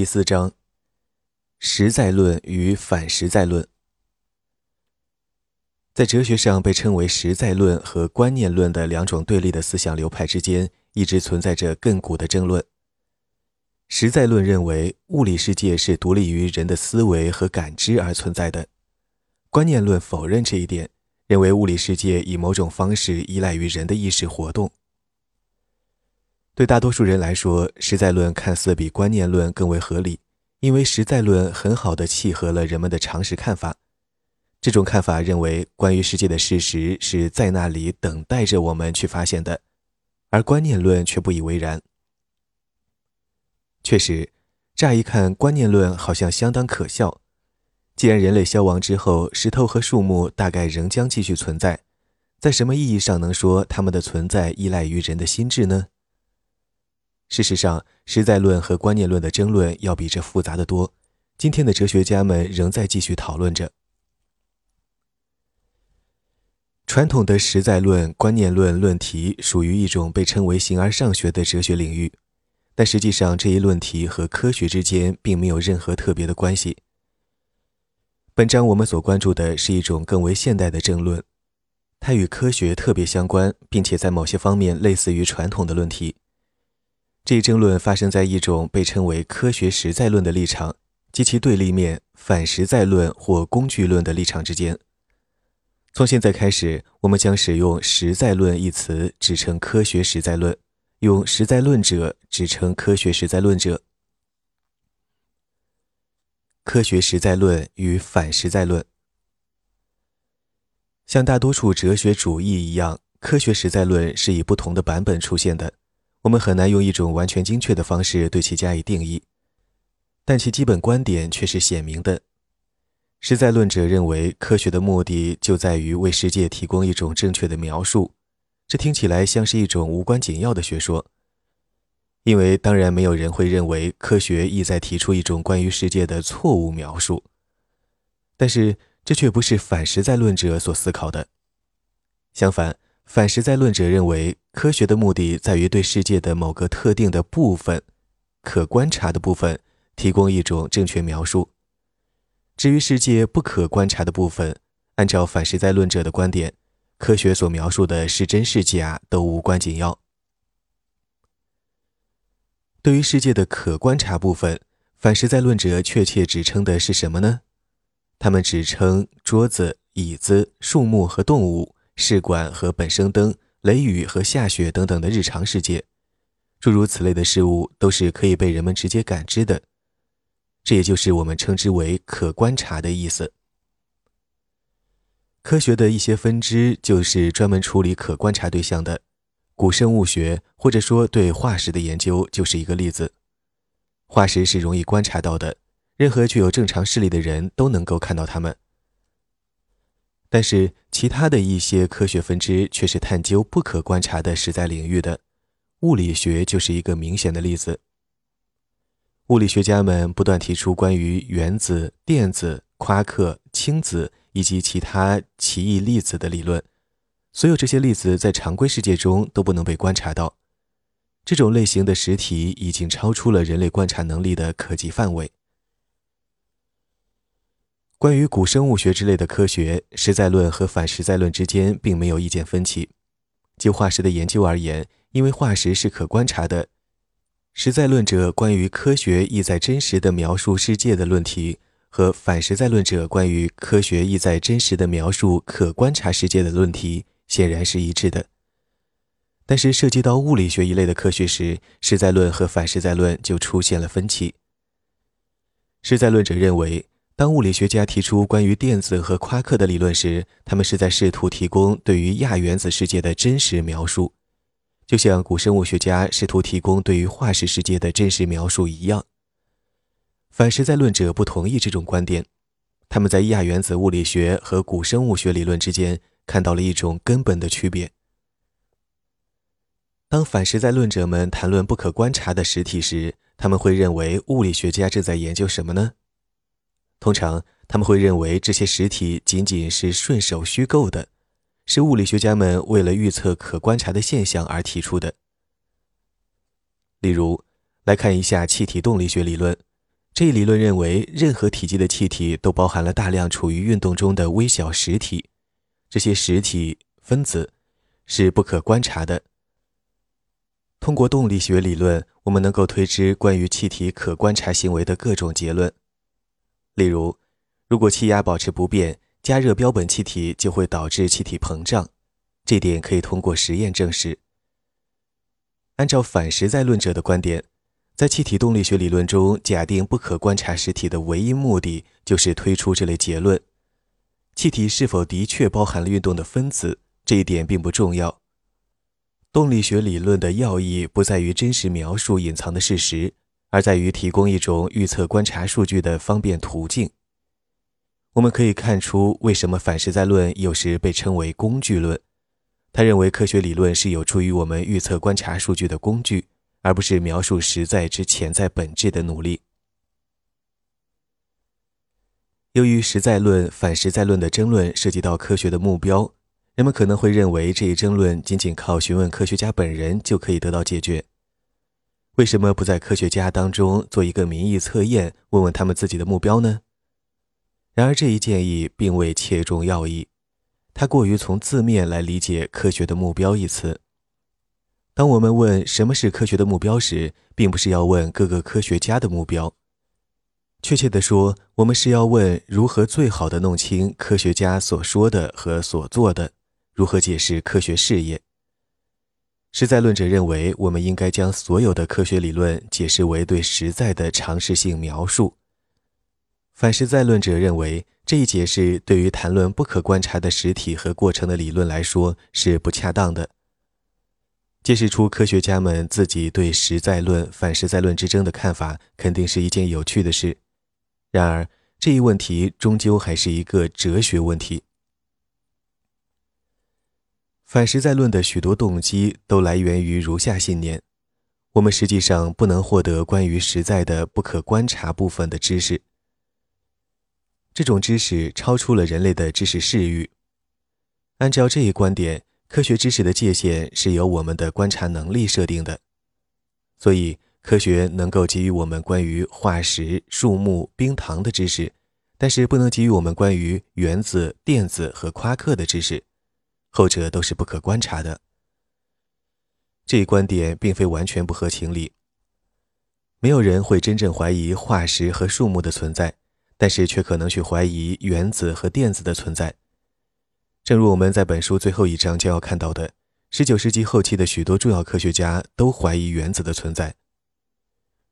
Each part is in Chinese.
第四章：实在论与反实在论。在哲学上被称为实在论和观念论的两种对立的思想流派之间，一直存在着亘古的争论。实在论认为物理世界是独立于人的思维和感知而存在的，观念论否认这一点，认为物理世界以某种方式依赖于人的意识活动。对大多数人来说，实在论看似比观念论更为合理，因为实在论很好的契合了人们的常识看法。这种看法认为，关于世界的事实是在那里等待着我们去发现的，而观念论却不以为然。确实，乍一看，观念论好像相当可笑。既然人类消亡之后，石头和树木大概仍将继续存在，在什么意义上能说它们的存在依赖于人的心智呢？事实上，实在论和观念论的争论要比这复杂的多。今天的哲学家们仍在继续讨论着。传统的实在论、观念论论题属于一种被称为形而上学的哲学领域，但实际上这一论题和科学之间并没有任何特别的关系。本章我们所关注的是一种更为现代的争论，它与科学特别相关，并且在某些方面类似于传统的论题。这一争论发生在一种被称为科学实在论的立场及其对立面反实在论或工具论的立场之间。从现在开始，我们将使用“实在论”一词指称科学实在论，用“实在论者”指称科学实在论者。科学实在论与反实在论，像大多数哲学主义一样，科学实在论是以不同的版本出现的。我们很难用一种完全精确的方式对其加以定义，但其基本观点却是显明的。实在论者认为，科学的目的就在于为世界提供一种正确的描述。这听起来像是一种无关紧要的学说，因为当然没有人会认为科学意在提出一种关于世界的错误描述。但是这却不是反实在论者所思考的，相反。反实在论者认为，科学的目的在于对世界的某个特定的部分、可观察的部分提供一种正确描述。至于世界不可观察的部分，按照反实在论者的观点，科学所描述的是真是假都无关紧要。对于世界的可观察部分，反实在论者确切指称的是什么呢？他们指称桌子、椅子、树木和动物。试管和本生灯、雷雨和下雪等等的日常世界，诸如此类的事物都是可以被人们直接感知的。这也就是我们称之为可观察的意思。科学的一些分支就是专门处理可观察对象的，古生物学或者说对化石的研究就是一个例子。化石是容易观察到的，任何具有正常视力的人都能够看到它们。但是，其他的一些科学分支却是探究不可观察的实在领域的，物理学就是一个明显的例子。物理学家们不断提出关于原子、电子、夸克、氢子以及其他奇异粒子的理论，所有这些粒子在常规世界中都不能被观察到，这种类型的实体已经超出了人类观察能力的可及范围。关于古生物学之类的科学，实在论和反实在论之间并没有意见分歧。就化石的研究而言，因为化石是可观察的，实在论者关于科学意在真实的描述世界的论题，和反实在论者关于科学意在真实的描述可观察世界的论题，显然是一致的。但是涉及到物理学一类的科学时，实在论和反实在论就出现了分歧。实在论者认为。当物理学家提出关于电子和夸克的理论时，他们是在试图提供对于亚原子世界的真实描述，就像古生物学家试图提供对于化石世界的真实描述一样。反实在论者不同意这种观点，他们在亚原子物理学和古生物学理论之间看到了一种根本的区别。当反实在论者们谈论不可观察的实体时，他们会认为物理学家正在研究什么呢？通常他们会认为这些实体仅仅是顺手虚构的，是物理学家们为了预测可观察的现象而提出的。例如，来看一下气体动力学理论，这一理论认为，任何体积的气体都包含了大量处于运动中的微小实体，这些实体分子是不可观察的。通过动力学理论，我们能够推知关于气体可观察行为的各种结论。例如，如果气压保持不变，加热标本气体就会导致气体膨胀，这点可以通过实验证实。按照反实在论者的观点，在气体动力学理论中，假定不可观察实体的唯一目的就是推出这类结论：气体是否的确包含了运动的分子，这一点并不重要。动力学理论的要义不在于真实描述隐藏的事实，而在于提供一种预测观察数据的方便途径。我们可以看出，为什么反实在论有时被称为工具论。他认为科学理论是有助于我们预测观察数据的工具，而不是描述实在之潜在本质的努力。由于实在论、反实在论的争论涉及到科学的目标。人们可能会认为这一争论仅仅靠询问科学家本人就可以得到解决。为什么不在科学家当中做一个民意测验，问问他们自己的目标呢？然而，这一建议并未切中要义，它过于从字面来理解“科学的目标”一词。当我们问什么是科学的目标时，并不是要问各个科学家的目标。确切地说，我们是要问如何最好的弄清科学家所说的和所做的。如何解释科学事业？实在论者认为，我们应该将所有的科学理论解释为对实在的常识性描述。反实在论者认为，这一解释对于谈论不可观察的实体和过程的理论来说是不恰当的。揭示出科学家们自己对实在论、反实在论之争的看法，肯定是一件有趣的事。然而，这一问题终究还是一个哲学问题。反实在论的许多动机都来源于如下信念：我们实际上不能获得关于实在的不可观察部分的知识。这种知识超出了人类的知识视域。按照这一观点，科学知识的界限是由我们的观察能力设定的。所以，科学能够给予我们关于化石、树木、冰糖的知识，但是不能给予我们关于原子、电子和夸克的知识。后者都是不可观察的。这一观点并非完全不合情理。没有人会真正怀疑化石和树木的存在，但是却可能去怀疑原子和电子的存在。正如我们在本书最后一章将要看到的，19世纪后期的许多重要科学家都怀疑原子的存在。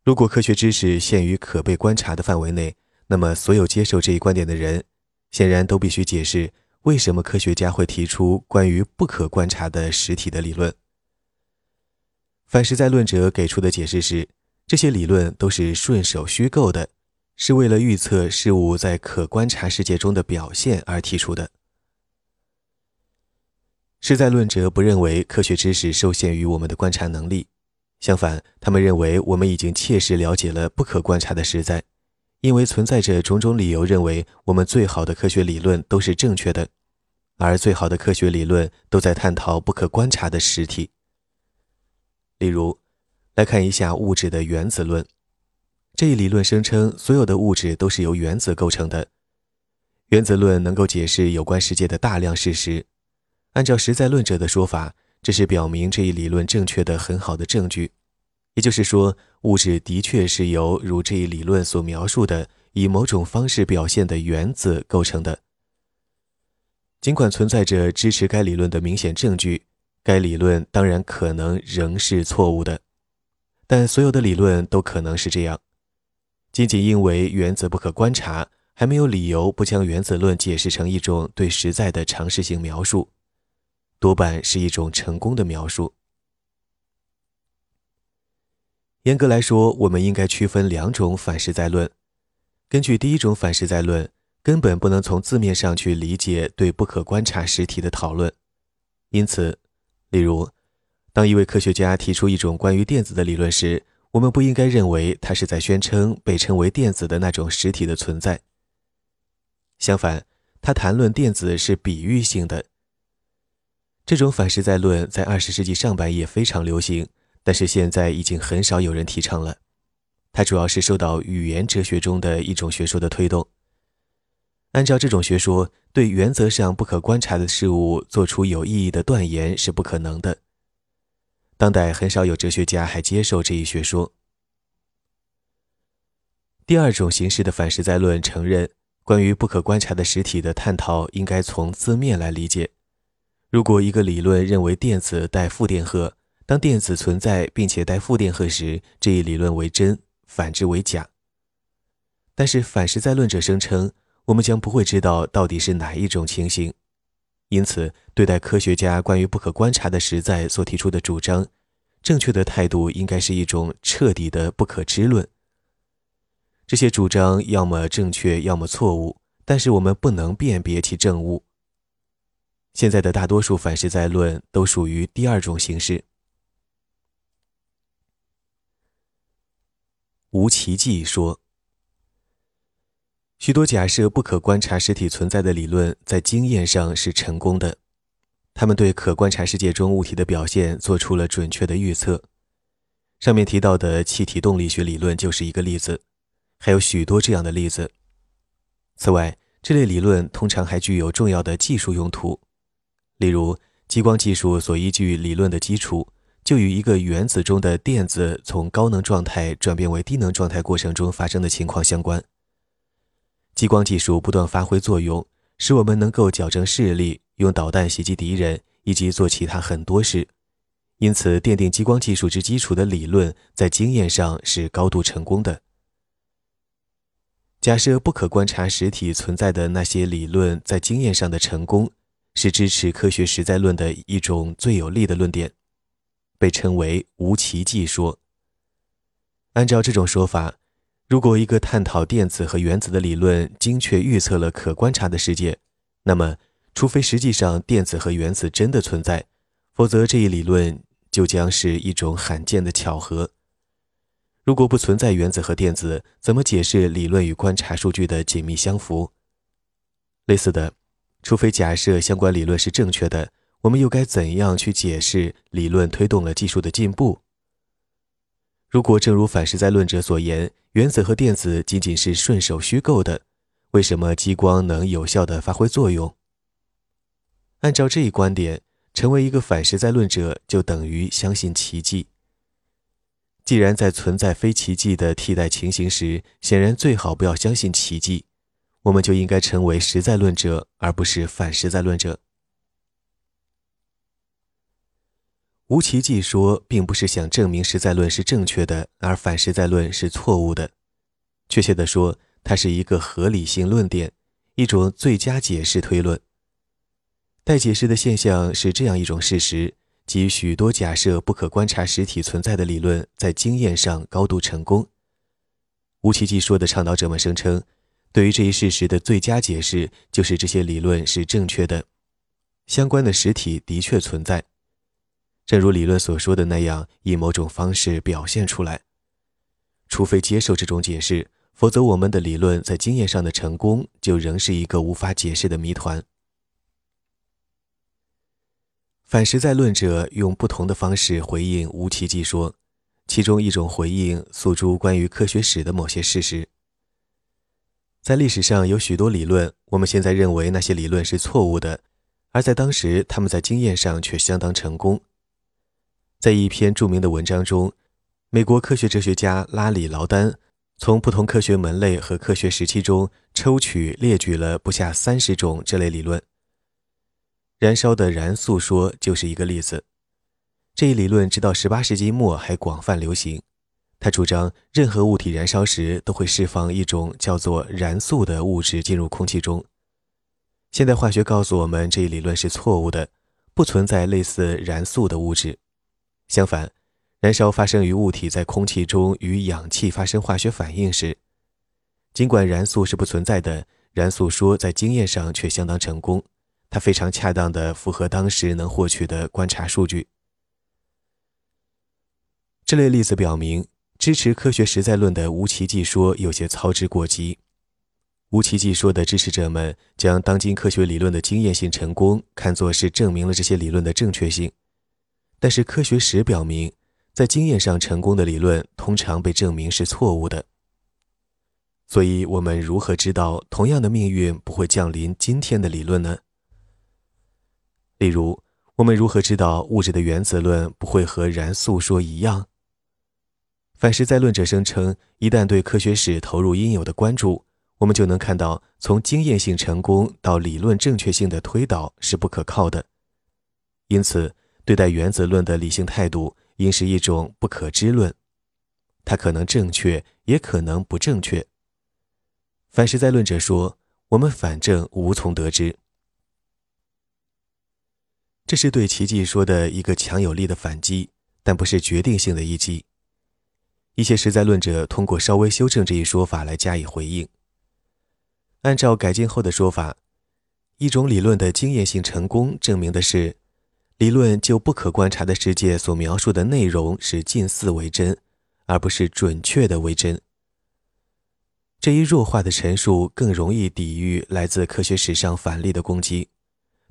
如果科学知识限于可被观察的范围内，那么所有接受这一观点的人，显然都必须解释。为什么科学家会提出关于不可观察的实体的理论？反实在论者给出的解释是，这些理论都是顺手虚构的，是为了预测事物在可观察世界中的表现而提出的。实在论者不认为科学知识受限于我们的观察能力，相反，他们认为我们已经切实了解了不可观察的实在。因为存在着种种理由，认为我们最好的科学理论都是正确的，而最好的科学理论都在探讨不可观察的实体。例如，来看一下物质的原子论。这一理论声称，所有的物质都是由原子构成的。原子论能够解释有关世界的大量事实。按照实在论者的说法，这是表明这一理论正确的很好的证据。也就是说，物质的确是由如这一理论所描述的以某种方式表现的原子构成的。尽管存在着支持该理论的明显证据，该理论当然可能仍是错误的。但所有的理论都可能是这样。仅仅因为原子不可观察，还没有理由不将原子论解释成一种对实在的常识性描述，多半是一种成功的描述。严格来说，我们应该区分两种反实在论。根据第一种反实在论，根本不能从字面上去理解对不可观察实体的讨论。因此，例如，当一位科学家提出一种关于电子的理论时，我们不应该认为他是在宣称被称为电子的那种实体的存在。相反，他谈论电子是比喻性的。这种反实在论在二十世纪上半叶非常流行。但是现在已经很少有人提倡了。它主要是受到语言哲学中的一种学说的推动。按照这种学说，对原则上不可观察的事物做出有意义的断言是不可能的。当代很少有哲学家还接受这一学说。第二种形式的反实在论承认，关于不可观察的实体的探讨应该从字面来理解。如果一个理论认为电子带负电荷，当电子存在并且带负电荷时，这一理论为真，反之为假。但是反实在论者声称，我们将不会知道到底是哪一种情形。因此，对待科学家关于不可观察的实在所提出的主张，正确的态度应该是一种彻底的不可知论。这些主张要么正确，要么错误，但是我们不能辨别其正误。现在的大多数反实在论都属于第二种形式。吴奇迹说。许多假设不可观察实体存在的理论，在经验上是成功的。他们对可观察世界中物体的表现做出了准确的预测。上面提到的气体动力学理论就是一个例子，还有许多这样的例子。此外，这类理论通常还具有重要的技术用途，例如激光技术所依据理论的基础，就与一个原子中的电子从高能状态转变为低能状态过程中发生的情况相关。激光技术不断发挥作用，使我们能够矫正视力、用导弹袭击敌人以及做其他很多事。因此，奠定激光技术之基础的理论在经验上是高度成功的。假设不可观察实体存在的那些理论在经验上的成功，是支持科学实在论的一种最有力的论点，被称为无奇迹说。按照这种说法。如果一个探讨电子和原子的理论精确预测了可观察的世界，那么，除非实际上电子和原子真的存在，否则这一理论就将是一种罕见的巧合。如果不存在原子和电子，怎么解释理论与观察数据的紧密相符？类似的，除非假设相关理论是正确的，我们又该怎样去解释理论推动了技术的进步？如果正如反实在论者所言，原子和电子仅仅是顺手虚构的，为什么激光能有效地发挥作用？按照这一观点，成为一个反实在论者就等于相信奇迹。既然在存在非奇迹的替代情形时，显然最好不要相信奇迹，我们就应该成为实在论者，而不是反实在论者。无奇迹说，并不是想证明实在论是正确的，而反实在论是错误的。确切地说，它是一个合理性论点，一种最佳解释推论。待解释的现象是这样一种事实：即许多假设不可观察实体存在的理论，在经验上高度成功。无奇迹说的倡导者们声称，对于这一事实的最佳解释就是这些理论是正确的，相关的实体的确存在。正如理论所说的那样，以某种方式表现出来。除非接受这种解释，否则我们的理论在经验上的成功就仍是一个无法解释的谜团。反实在论者用不同的方式回应无奇迹说，其中一种回应诉诸关于科学史的某些事实。在历史上有许多理论，我们现在认为那些理论是错误的，而在当时他们在经验上却相当成功。在一篇著名的文章中，美国科学哲学家拉里·劳丹从不同科学门类和科学时期中抽取列举了不下三十种这类理论。燃烧的燃素说就是一个例子。这一理论直到18世纪末还广泛流行。他主张任何物体燃烧时都会释放一种叫做燃素的物质进入空气中。现代化学告诉我们这一理论是错误的，不存在类似燃素的物质。相反，燃烧发生于物体在空气中与氧气发生化学反应时。尽管燃素是不存在的，燃素说在经验上却相当成功。它非常恰当地符合当时能获取的观察数据。这类例子表明，支持科学实在论的无奇迹说有些操之过急。无奇迹说的支持者们将当今科学理论的经验性成功看作是证明了这些理论的正确性。但是科学史表明，在经验上成功的理论通常被证明是错误的。所以，我们如何知道同样的命运不会降临今天的理论呢？例如，我们如何知道物质的原子论不会和燃素说一样？反实在论者声称，一旦对科学史投入应有的关注，我们就能看到，从经验性成功到理论正确性的推导是不可靠的。因此，对待原子论的理性态度应是一种不可知论，它可能正确，也可能不正确。反实在论者说：“我们反正无从得知。”这是对奇迹说的一个强有力的反击，但不是决定性的一击。一些实在论者通过稍微修正这一说法来加以回应。按照改进后的说法，一种理论的经验性成功证明的是，理论就不可观察的世界所描述的内容是近似为真，而不是准确的为真。这一弱化的陈述更容易抵御来自科学史上反例的攻击，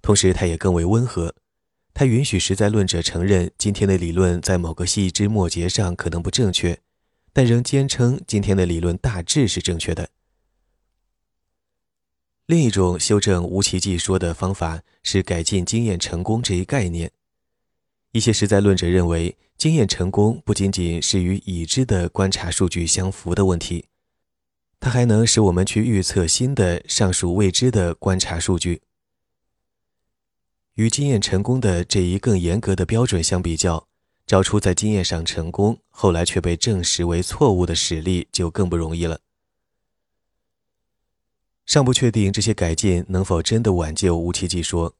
同时它也更为温和。它允许实在论者承认今天的理论在某个细枝末节上可能不正确，但仍坚称今天的理论大致是正确的。另一种修正无奇迹说的方法是改进经验成功这一概念。一些实在论者认为，经验成功不仅仅是与已知的观察数据相符的问题。它还能使我们去预测新的、上述未知的观察数据。与经验成功的这一更严格的标准相比较，找出在经验上成功，后来却被证实为错误的实例就更不容易了。尚不确定这些改进能否真的挽救无奇迹说，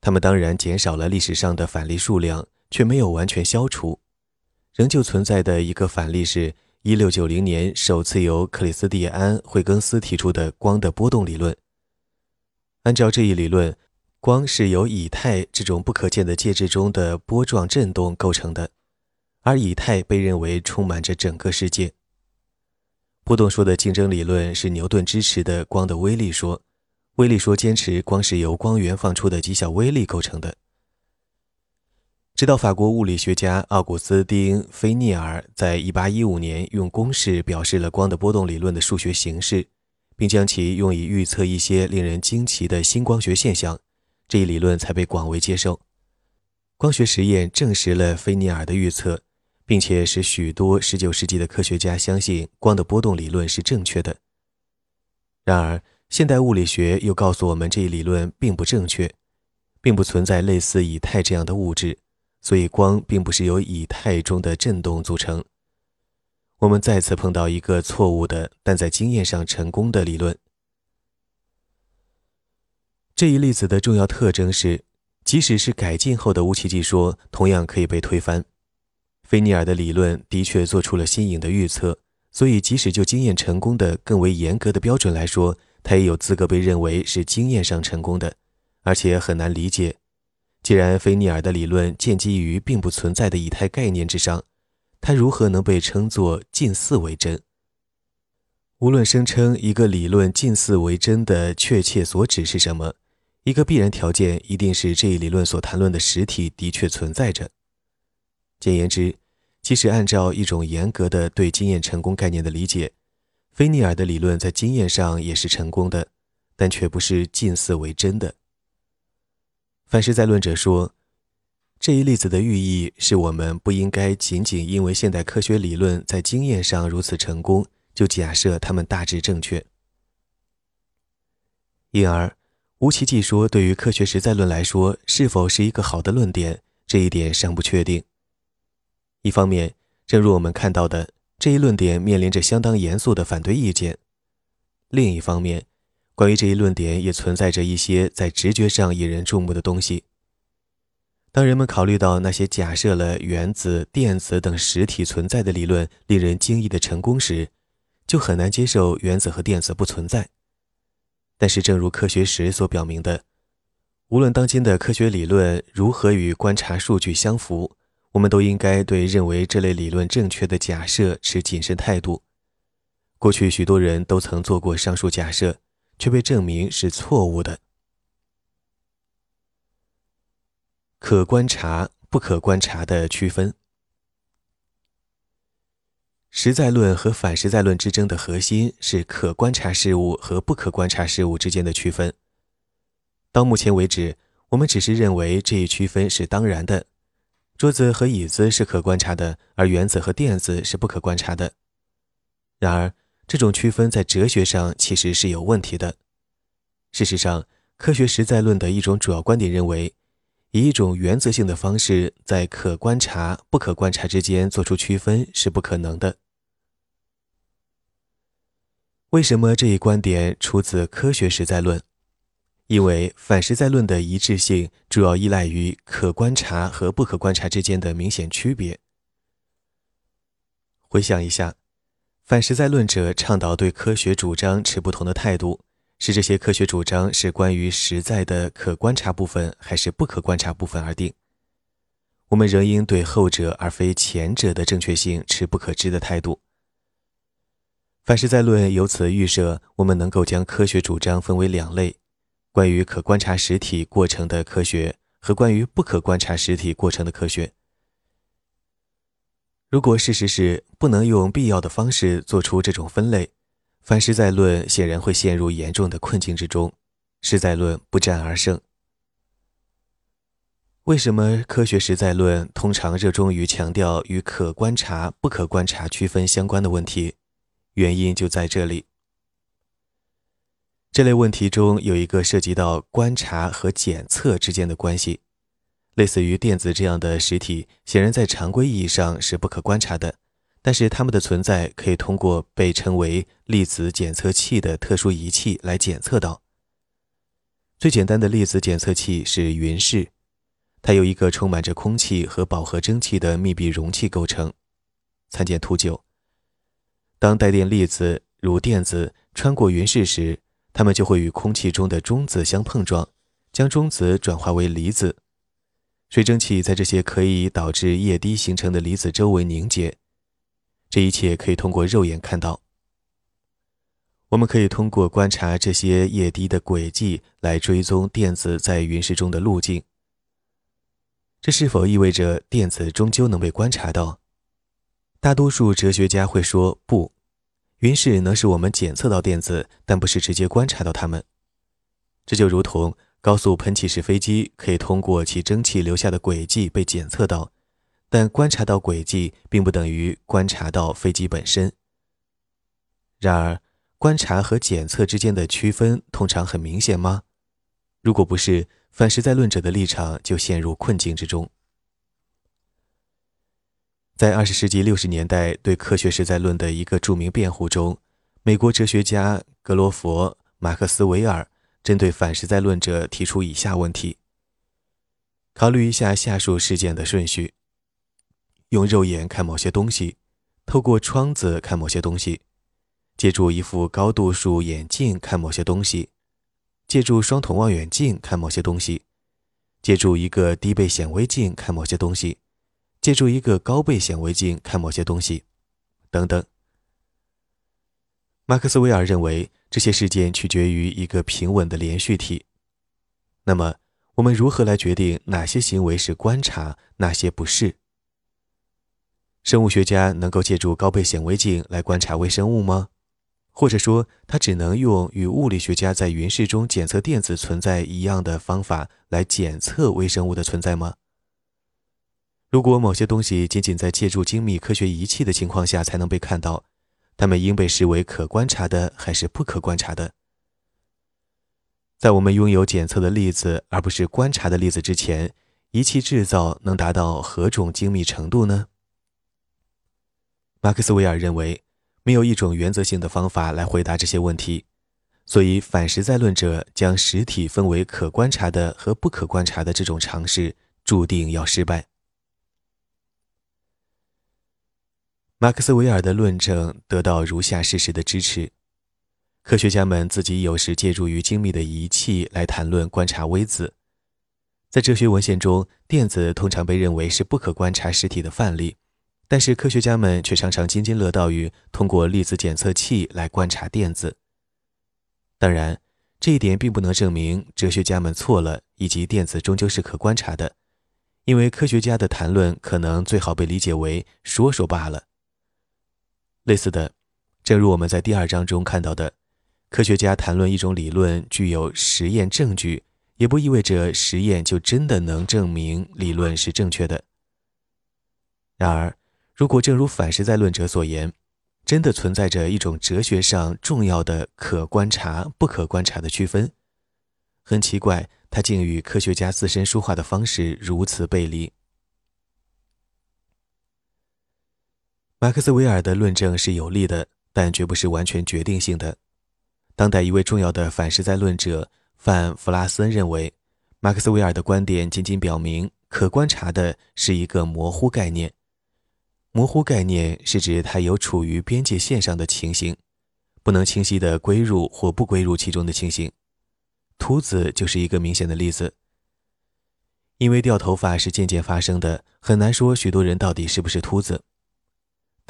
他们当然减少了历史上的反例数量，却没有完全消除。仍旧存在的一个反例是。一六九零年首次由克里斯蒂安·惠更斯提出的光的波动理论。按照这一理论，光是由以太这种不可见的介质中的波状振动构成的，而以太被认为充满着整个世界。波动说的竞争理论是牛顿支持的光的微粒说，微粒说坚持光是由光源放出的极小微粒构成的。直到法国物理学家奥古斯丁·菲涅尔在1815年用公式表示了光的波动理论的数学形式，并将其用以预测一些令人惊奇的新光学现象，这一理论才被广为接受。光学实验证实了菲涅尔的预测，并且使许多19世纪的科学家相信光的波动理论是正确的。然而，现代物理学又告诉我们这一理论并不正确，并不存在类似以太这样的物质。所以，光并不是由以太中的振动组成。我们再次碰到一个错误的，但在经验上成功的理论。这一例子的重要特征是，即使是改进后的无奇迹说，同样可以被推翻。菲尼尔的理论的确做出了新颖的预测，所以即使就经验成功的更为严格的标准来说，他也有资格被认为是经验上成功的，而且很难理解。既然菲尼尔的理论建基于并不存在的以太概念之上，它如何能被称作近似为真？无论声称一个理论近似为真的确切所指是什么，一个必然条件一定是这一理论所谈论的实体的确存在着。简言之，即使按照一种严格的对经验成功概念的理解，菲涅尔的理论在经验上也是成功的，但却不是近似为真的。凡是在论者说，这一例子的寓意是我们不应该仅仅因为现代科学理论在经验上如此成功，就假设它们大致正确。因而，无奇迹说对于科学实在论来说是否是一个好的论点，这一点尚不确定。一方面，正如我们看到的，这一论点面临着相当严肃的反对意见；另一方面，关于这一论点，也存在着一些在直觉上引人注目的东西。当人们考虑到那些假设了原子、电子等实体存在的理论令人惊异的成功时，就很难接受原子和电子不存在。但是，正如科学史所表明的，无论当今的科学理论如何与观察数据相符，我们都应该对认为这类理论正确的假设持谨慎态度。过去许多人都曾做过上述假设。却被证明是错误的。可观察、不可观察的区分。实在论和反实在论之争的核心是可观察事物和不可观察事物之间的区分。到目前为止，我们只是认为这一区分是当然的：桌子和椅子是可观察的，而原子和电子是不可观察的。然而，这种区分在哲学上其实是有问题的。事实上，科学实在论的一种主要观点认为，以一种原则性的方式在可观察、不可观察之间做出区分是不可能的。为什么这一观点出自科学实在论？因为反实在论的一致性主要依赖于可观察和不可观察之间的明显区别。回想一下，反实在论者倡导对科学主张持不同的态度，是这些科学主张是关于实在的可观察部分还是不可观察部分而定。我们仍应对后者而非前者的正确性持不可知的态度。反实在论由此预设，我们能够将科学主张分为两类。关于可观察实体过程的科学和关于不可观察实体过程的科学，如果事实是不能用必要的方式做出这种分类，凡实在论显然会陷入严重的困境之中，实在论不战而胜。为什么科学实在论通常热衷于强调与可观察、不可观察区分相关的问题？原因就在这里。这类问题中有一个涉及到观察和检测之间的关系，类似于电子这样的实体，显然在常规意义上是不可观察的，但是它们的存在可以通过被称为粒子检测器的特殊仪器来检测到。最简单的粒子检测器是云室，它由一个充满着空气和饱和蒸汽的密闭容器构成。参见图九。当带电粒子如电子穿过云室时，它们就会与空气中的中子相碰撞，将中子转化为离子。水蒸气在这些可以导致液滴形成的离子周围凝结。这一切可以通过肉眼看到。我们可以通过观察这些液滴的轨迹来追踪电子在云室中的路径。这是否意味着电子终究能被观察到？大多数哲学家会说不。云室能使我们检测到电子，但不是直接观察到它们。这就如同高速喷气式飞机可以通过其蒸汽留下的轨迹被检测到，但观察到轨迹并不等于观察到飞机本身。然而，观察和检测之间的区分通常很明显吗？如果不是，反实在论者的立场就陷入困境之中。在二十世纪六十年代对科学实在论的一个著名辩护中，美国哲学家格罗佛·马克斯韦尔针对反实在论者提出以下问题：考虑一下下述事件的顺序：用肉眼看某些东西，透过窗子看某些东西，借助一副高度数眼镜看某些东西，借助双筒望远镜看某些东西，借助一个低倍显微镜看某些东西。借助一个高倍显微镜看某些东西，等等。马克斯韦尔认为这些事件取决于一个平稳的连续体。那么，我们如何来决定哪些行为是观察，哪些不是？生物学家能够借助高倍显微镜来观察微生物吗？或者说，他只能用与物理学家在云室中检测电子存在一样的方法来检测微生物的存在吗？如果某些东西仅仅在借助精密科学仪器的情况下才能被看到，它们应被视为可观察的还是不可观察的？在我们拥有检测的例子而不是观察的例子之前，仪器制造能达到何种精密程度呢？马克斯韦尔认为，没有一种原则性的方法来回答这些问题，所以反实在论者将实体分为可观察的和不可观察的这种尝试，注定要失败。马克斯韦尔的论证得到如下事实的支持：科学家们自己有时借助于精密的仪器来谈论观察微子。在哲学文献中，电子通常被认为是不可观察实体的范例，但是科学家们却常常津津乐道于通过粒子检测器来观察电子。当然，这一点并不能证明哲学家们错了，以及电子终究是可观察的，因为科学家的谈论可能最好被理解为说说罢了。类似的，正如我们在第二章中看到的，科学家谈论一种理论具有实验证据，也不意味着实验就真的能证明理论是正确的。然而，如果正如反实在论者所言，真的存在着一种哲学上重要的可观察、不可观察的区分，很奇怪，它竟与科学家自身说话的方式如此背离。马克斯韦尔的论证是有力的，但绝不是完全决定性的。当代一位重要的反实在论者范弗拉森认为，马克斯韦尔的观点仅仅表明可观察的是一个模糊概念。模糊概念是指它有处于边界线上的情形，不能清晰地归入或不归入其中的情形。秃子就是一个明显的例子。因为掉头发是渐渐发生的，很难说许多人到底是不是秃子。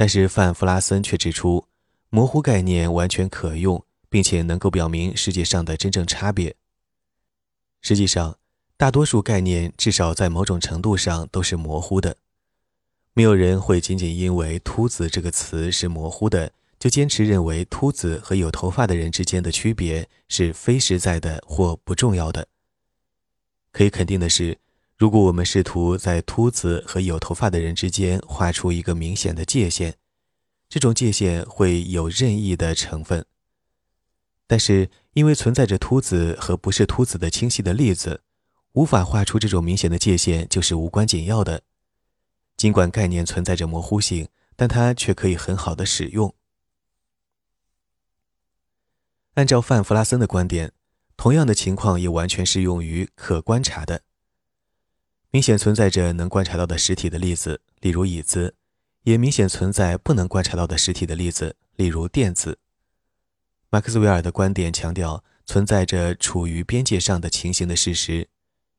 但是范弗拉森却指出，模糊概念完全可用，并且能够表明世界上的真正差别。实际上，大多数概念至少在某种程度上都是模糊的。没有人会仅仅因为“秃子”这个词是模糊的，就坚持认为秃子和有头发的人之间的区别是非实在的或不重要的。可以肯定的是。如果我们试图在秃子和有头发的人之间画出一个明显的界限，这种界限会有任意的成分。但是，因为存在着秃子和不是秃子的清晰的例子，无法画出这种明显的界限就是无关紧要的。尽管概念存在着模糊性，但它却可以很好的使用。按照范弗拉森的观点，同样的情况也完全适用于可观察的。明显存在着能观察到的实体的例子，例如椅子；也明显存在不能观察到的实体的例子，例如垫子。马克斯韦尔的观点强调存在着处于边界上的情形的事实，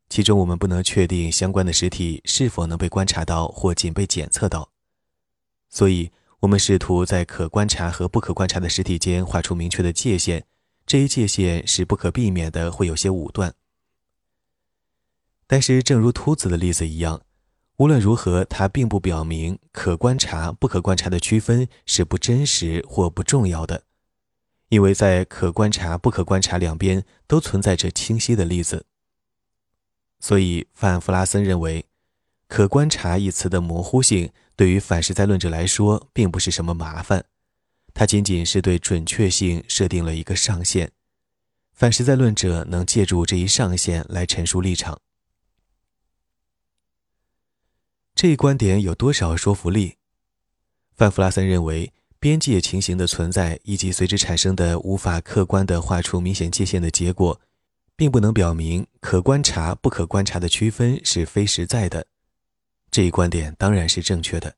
其中我们不能确定相关的实体是否能被观察到或仅被检测到。所以，我们试图在可观察和不可观察的实体间画出明确的界限，这一界限是不可避免的，会有些武断。但是，正如秃子的例子一样，无论如何，它并不表明可观察、不可观察的区分是不真实或不重要的，因为在可观察、不可观察两边都存在着清晰的例子。所以，范弗拉森认为，“可观察”一词的模糊性对于反实在论者来说并不是什么麻烦，它仅仅是对准确性设定了一个上限，反实在论者能借助这一上限来陈述立场。这一观点有多少说服力？范弗拉森认为，边界情形的存在以及随之产生的无法客观地画出明显界限的结果，并不能表明可观察不可观察的区分是非实在的。这一观点当然是正确的。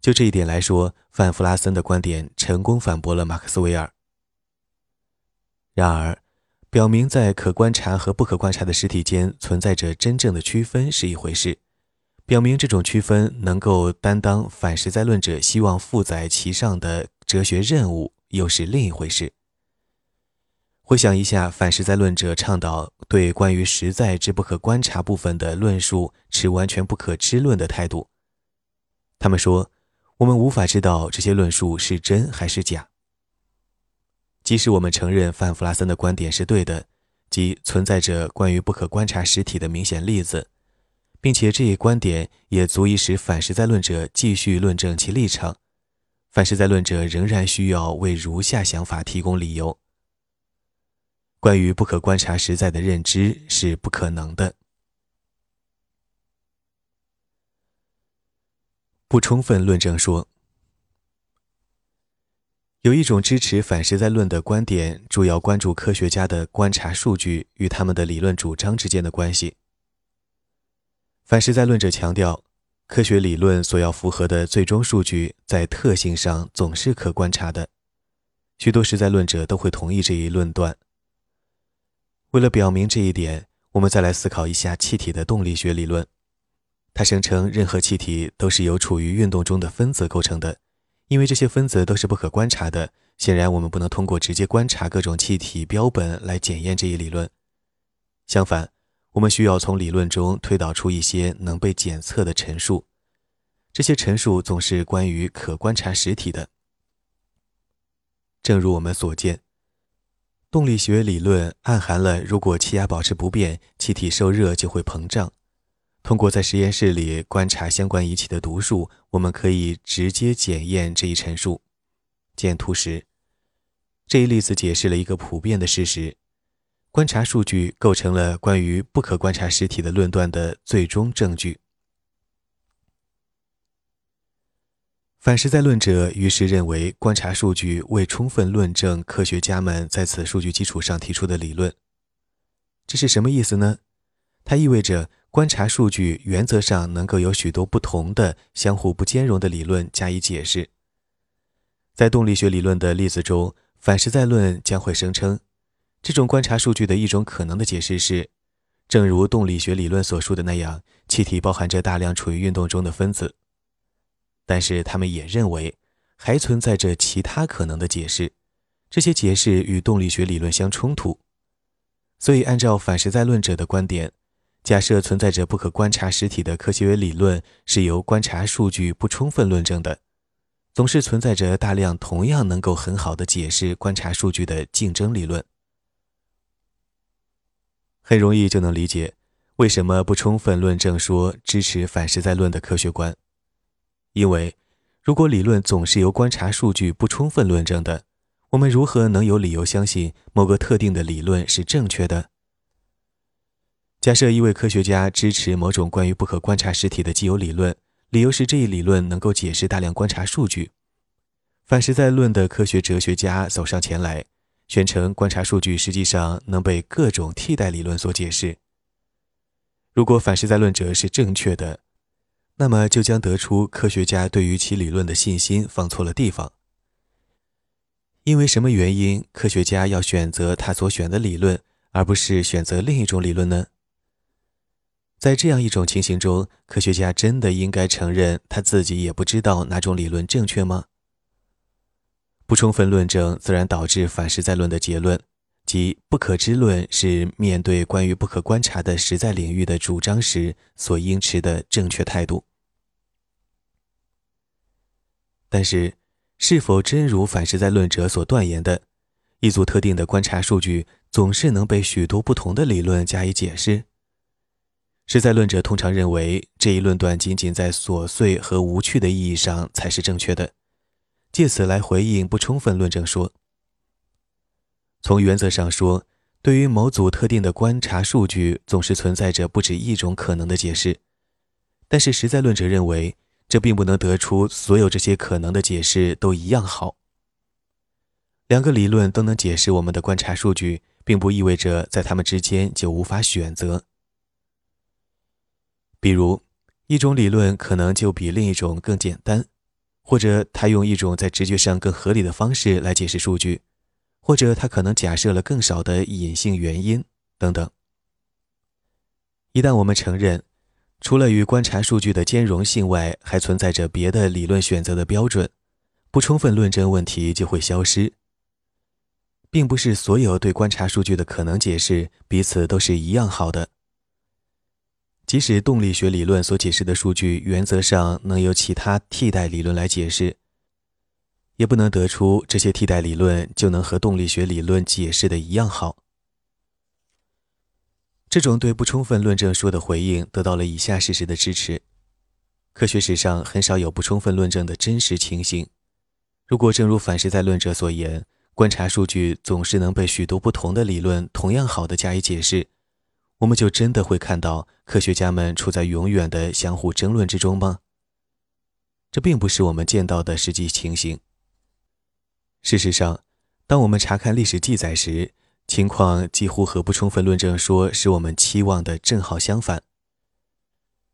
就这一点来说，范弗拉森的观点成功反驳了马克斯韦尔。然而，表明在可观察和不可观察的实体间存在着真正的区分是一回事。表明这种区分能够担当反实在论者希望负载其上的哲学任务，又是另一回事。回想一下，反实在论者倡导对关于实在之不可观察部分的论述持完全不可知论的态度。他们说，我们无法知道这些论述是真还是假。即使我们承认范弗拉森的观点是对的，即存在着关于不可观察实体的明显例子。并且这一观点也足以使反实在论者继续论证其立场。反实在论者仍然需要为如下想法提供理由：关于不可观察实在的认知是不可能的。不充分论证说，有一种支持反实在论的观点，主要关注科学家的观察数据与他们的理论主张之间的关系。反实在论者强调，科学理论所要符合的最终数据在特性上总是可观察的。许多实在论者都会同意这一论断。为了表明这一点，我们再来思考一下气体的动力学理论。他声称，任何气体都是由处于运动中的分子构成的，因为这些分子都是不可观察的。显然，我们不能通过直接观察各种气体标本来检验这一理论。相反，我们需要从理论中推导出一些能被检测的陈述，这些陈述总是关于可观察实体的。正如我们所见，动力学理论暗含了如果气压保持不变，气体受热就会膨胀。通过在实验室里观察相关仪器的读数，我们可以直接检验这一陈述。见图十。这一例子解释了一个普遍的事实：观察数据构成了关于不可观察实体的论断的最终证据。反实在论者于是认为，观察数据未充分论证科学家们在此数据基础上提出的理论。这是什么意思呢？它意味着观察数据原则上能够有许多不同的、相互不兼容的理论加以解释。在动力学理论的例子中，反实在论将会声称，这种观察数据的一种可能的解释是，正如动力学理论所述的那样，气体包含着大量处于运动中的分子。但是他们也认为，还存在着其他可能的解释，这些解释与动力学理论相冲突。所以，按照反实在论者的观点，假设存在着不可观察实体的科学理论是由观察数据不充分论证的，总是存在着大量同样能够很好的解释观察数据的竞争理论。很容易就能理解，为什么不充分论证说支持反实在论的科学观。因为，如果理论总是由观察数据不充分论证的，我们如何能有理由相信某个特定的理论是正确的？假设一位科学家支持某种关于不可观察实体的既有理论，理由是这一理论能够解释大量观察数据。反实在论的科学哲学家走上前来，宣称观察数据实际上能被各种替代理论所解释。如果反实在论者是正确的，那么就将得出科学家对于其理论的信心放错了地方。因为什么原因，科学家要选择他所选的理论，而不是选择另一种理论呢？在这样一种情形中，科学家真的应该承认他自己也不知道哪种理论正确吗？不充分论证自然导致反实在论的结论，即不可知论是面对关于不可观察的实在领域的主张时所应持的正确态度。但是，是否真如反实在论者所断言的，一组特定的观察数据总是能被许多不同的理论加以解释？实在论者通常认为这一论断仅仅在琐碎和无趣的意义上才是正确的，借此来回应不充分论证说：从原则上说，对于某组特定的观察数据，总是存在着不止一种可能的解释。但是，实在论者认为。这并不能得出所有这些可能的解释都一样好。两个理论都能解释我们的观察数据，并不意味着在它们之间就无法选择。比如，一种理论可能就比另一种更简单，或者他用一种在直觉上更合理的方式来解释数据，或者他可能假设了更少的隐性原因等等。一旦我们承认，除了与观察数据的兼容性外，还存在着别的理论选择的标准，不充分论证问题就会消失。并不是所有对观察数据的可能解释彼此都是一样好的。即使动力学理论所解释的数据原则上能由其他替代理论来解释，也不能得出这些替代理论就能和动力学理论解释的一样好。这种对不充分论证说的回应得到了以下事实的支持：科学史上很少有不充分论证的真实情形。如果正如反实在论者所言，观察数据总是能被许多不同的理论同样好的加以解释，我们就真的会看到科学家们处在永远的相互争论之中吗？这并不是我们见到的实际情形。事实上，当我们查看历史记载时，情况几乎和不充分论证说使我们期望的正好相反。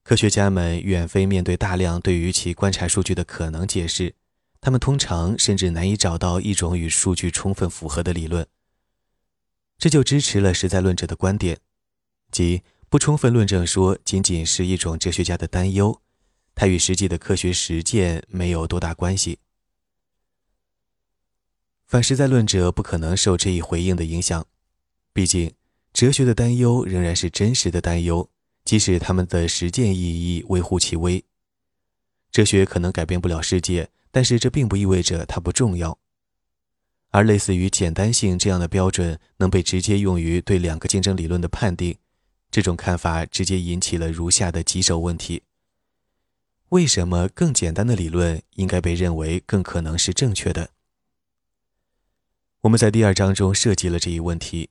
科学家们远非面对大量对于其观察数据的可能解释，他们通常甚至难以找到一种与数据充分符合的理论。这就支持了实在论者的观点，即不充分论证说仅仅是一种哲学家的担忧，它与实际的科学实践没有多大关系。反实在论者不可能受这一回应的影响，毕竟哲学的担忧仍然是真实的担忧，即使他们的实践意义微乎其微。哲学可能改变不了世界，但是这并不意味着它不重要。而类似于简单性这样的标准能被直接用于对两个竞争理论的判定，这种看法直接引起了如下的棘手问题：为什么更简单的理论应该被认为更可能是正确的？我们在第二章中涉及了这一问题。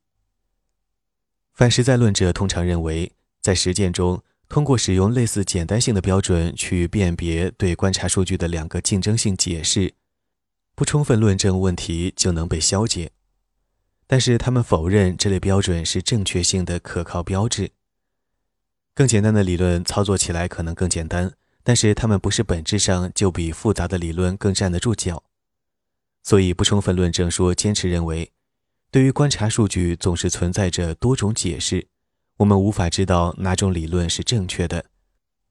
反实在论者通常认为，在实践中，通过使用类似简单性的标准去辨别对观察数据的两个竞争性解释。不充分论证问题就能被消解，但是他们否认这类标准是正确性的可靠标志。更简单的理论操作起来可能更简单，但是它们不是本质上就比复杂的理论更站得住脚。所以，不充分论证说坚持认为，对于观察数据总是存在着多种解释，我们无法知道哪种理论是正确的。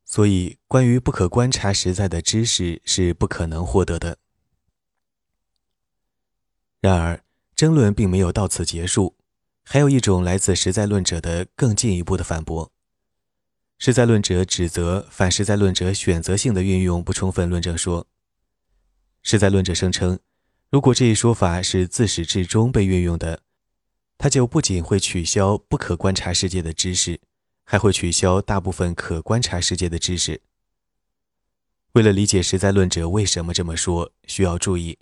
所以，关于不可观察实在的知识是不可能获得的。然而，争论并没有到此结束，还有一种来自实在论者的更进一步的反驳。实在论者指责反实在论者选择性的运用不充分论证说。实在论者声称，如果这一说法是自始至终被运用的，它就不仅会取消不可观察世界的知识，还会取消大部分可观察世界的知识。为了理解实在论者为什么这么说，需要注意。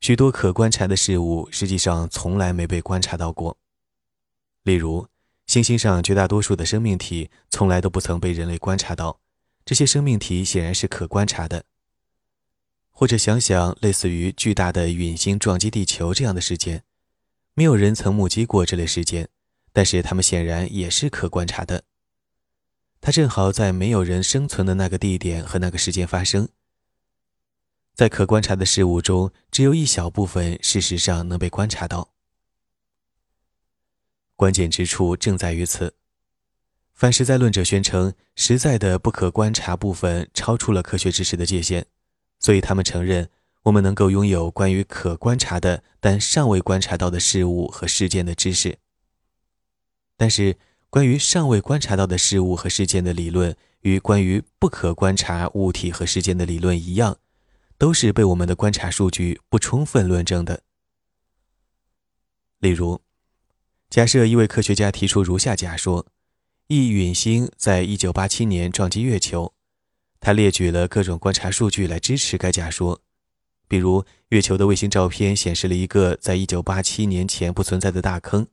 许多可观察的事物实际上从来没被观察到过，例如，星星上绝大多数的生命体从来都不曾被人类观察到，这些生命体显然是可观察的。或者想想类似于巨大的陨星撞击地球这样的事件，没有人曾目击过这类事件，但是它们显然也是可观察的。它正好在没有人生存的那个地点和那个时间发生。在可观察的事物中，只有一小部分事实上能被观察到。关键之处正在于此。凡实在论者宣称，实在的不可观察部分超出了科学知识的界限，所以他们承认我们能够拥有关于可观察的但尚未观察到的事物和事件的知识。但是，关于尚未观察到的事物和事件的理论，与关于不可观察物体和事件的理论一样。都是被我们的观察数据不充分论证的。例如，假设一位科学家提出如下假说：一陨星在一九八七年撞击月球。他列举了各种观察数据来支持该假说，比如月球的卫星照片显示了一个在一九八七年前不存在的大坑。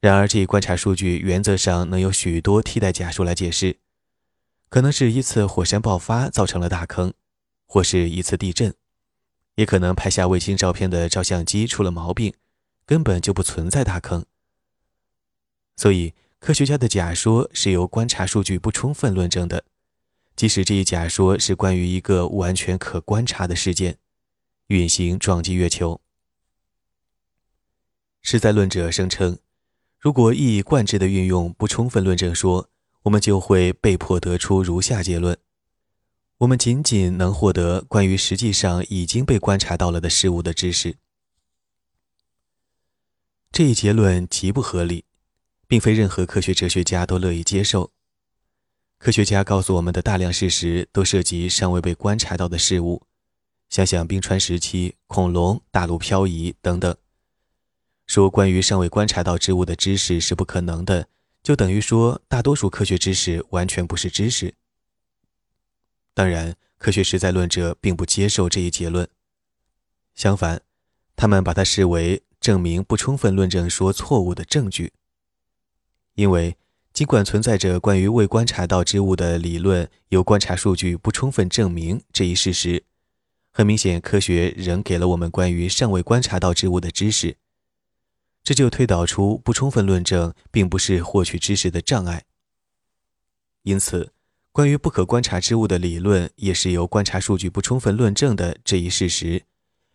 然而，这一观察数据原则上能有许多替代假说来解释，可能是一次火山爆发造成了大坑。或是一次地震，也可能拍下卫星照片的照相机出了毛病，根本就不存在大坑。所以，科学家的假说是由观察数据不充分论证的，即使这一假说是关于一个完全可观察的事件——陨星撞击月球。实在论者声称，如果一以贯之的运用不充分论证说，我们就会被迫得出如下结论。我们仅仅能获得关于实际上已经被观察到了的事物的知识。这一结论极不合理，并非任何科学哲学家都乐意接受。科学家告诉我们的大量事实都涉及尚未被观察到的事物，想想冰川时期、恐龙、大陆漂移等等。说关于尚未观察到之物的知识是不可能的，就等于说大多数科学知识完全不是知识。当然，科学实在论者并不接受这一结论，相反，他们把它视为证明不充分论证说错误的证据。因为尽管存在着关于未观察到之物的理论由观察数据不充分证明这一事实，很明显，科学仍给了我们关于尚未观察到之物的知识，这就推导出不充分论证并不是获取知识的障碍。因此。关于不可观察之物的理论也是由观察数据不充分论证的这一事实，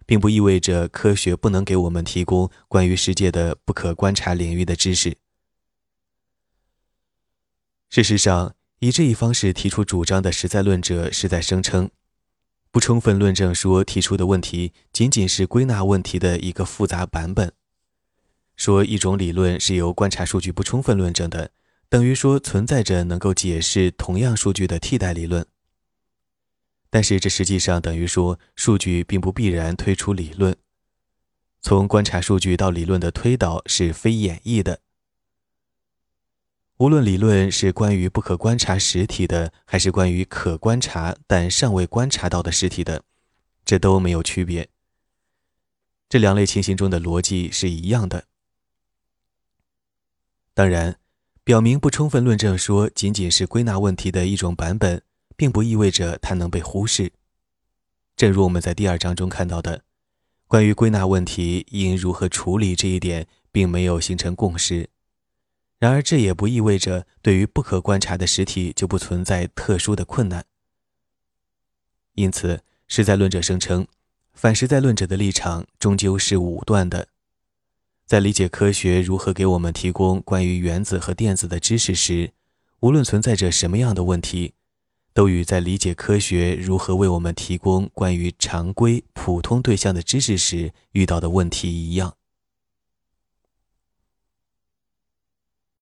并不意味着科学不能给我们提供关于世界的不可观察领域的知识。事实上，以这一方式提出主张的实在论者是在声称，不充分论证说提出的问题仅仅是归纳问题的一个复杂版本，说一种理论是由观察数据不充分论证的。等于说存在着能够解释同样数据的替代理论。但是这实际上等于说，数据并不必然推出理论。从观察数据到理论的推导是非演绎的。无论理论是关于不可观察实体的，还是关于可观察但尚未观察到的实体的，这都没有区别。这两类情形中的逻辑是一样的。当然，表明不充分论证说仅仅是归纳问题的一种版本，并不意味着它能被忽视。正如我们在第二章中看到的。关于归纳问题应如何处理这一点，并没有形成共识。然而，这也不意味着对于不可观察的实体就不存在特殊的困难。因此，实在论者声称，反实在论者的立场终究是武断的。在理解科学如何给我们提供关于原子和电子的知识时，无论存在着什么样的问题。都与在理解科学如何为我们提供关于常规普通对象的知识时遇到的问题一样。